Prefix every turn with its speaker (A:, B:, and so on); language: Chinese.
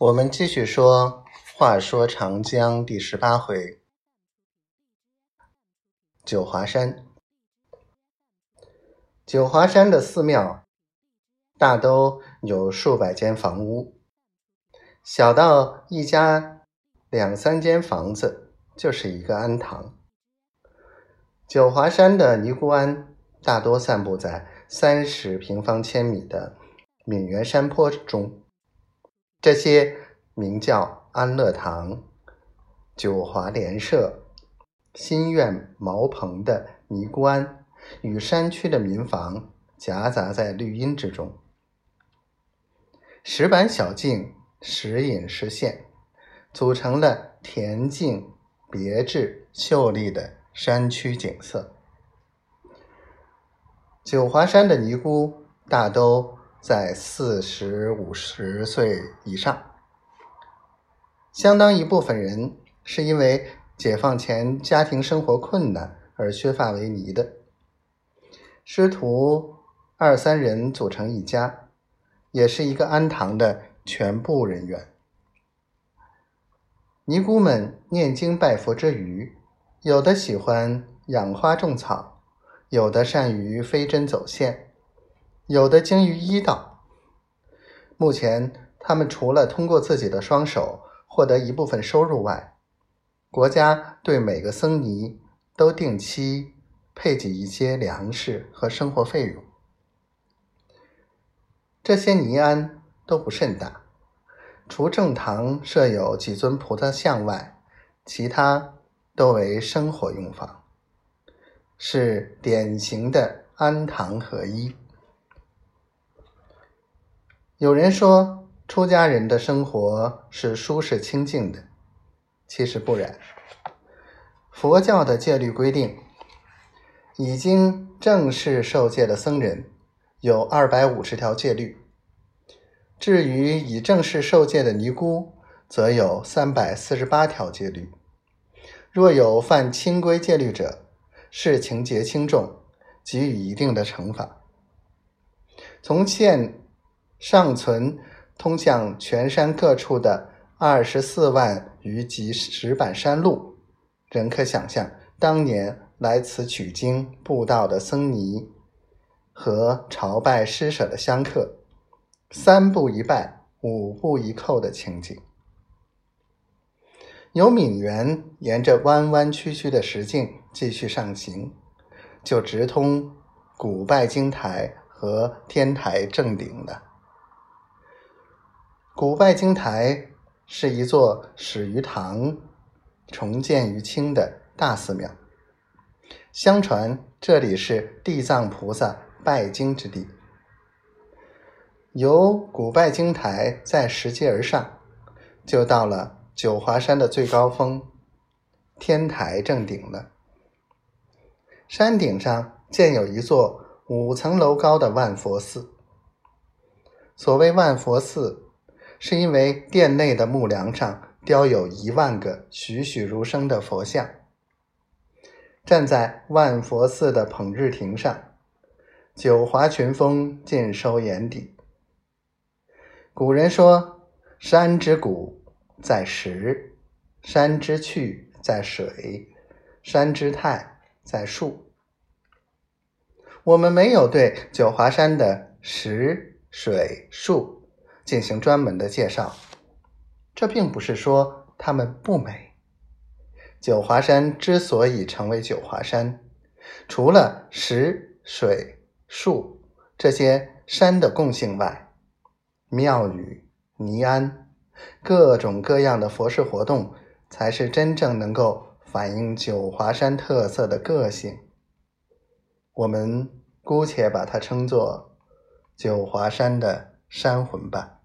A: 我们继续说《话说长江》第十八回，九华山。九华山的寺庙大都有数百间房屋，小到一家两三间房子就是一个庵堂。九华山的尼姑庵大多散布在三十平方千米的岷源山坡中。这些名叫安乐堂、九华莲社、新苑茅棚的尼姑庵，与山区的民房夹杂在绿荫之中，石板小径，时隐时现，组成了恬静、别致、秀丽的山区景色。九华山的尼姑大都。在四十五十岁以上，相当一部分人是因为解放前家庭生活困难而削发为尼的，师徒二三人组成一家，也是一个庵堂的全部人员。尼姑们念经拜佛之余，有的喜欢养花种草，有的善于飞针走线。有的精于医道。目前，他们除了通过自己的双手获得一部分收入外，国家对每个僧尼都定期配给一些粮食和生活费用。这些尼庵都不甚大，除正堂设有几尊菩萨像外，其他都为生活用房，是典型的庵堂合一。有人说，出家人的生活是舒适清静的，其实不然。佛教的戒律规定，已经正式受戒的僧人有二百五十条戒律，至于已正式受戒的尼姑，则有三百四十八条戒律。若有犯清规戒律者，视情节轻重，给予一定的惩罚。从现尚存通向全山各处的二十四万余级石板山路，仍可想象当年来此取经布道的僧尼和朝拜施舍的香客，三步一拜，五步一叩的情景。由闽源沿着弯弯曲曲的石径继续上行，就直通古拜经台和天台正顶了。古拜经台是一座始于唐、重建于清的大寺庙。相传这里是地藏菩萨拜经之地。由古拜经台再拾阶而上，就到了九华山的最高峰——天台正顶了。山顶上建有一座五层楼高的万佛寺。所谓万佛寺。是因为殿内的木梁上雕有一万个栩栩如生的佛像。站在万佛寺的捧日亭上，九华群峰尽收眼底。古人说：“山之谷在石，山之趣在水，山之态在树。”我们没有对九华山的石、水、树。进行专门的介绍，这并不是说它们不美。九华山之所以成为九华山，除了石、水、树这些山的共性外，庙宇、尼庵、各种各样的佛事活动，才是真正能够反映九华山特色的个性。我们姑且把它称作九华山的山魂吧。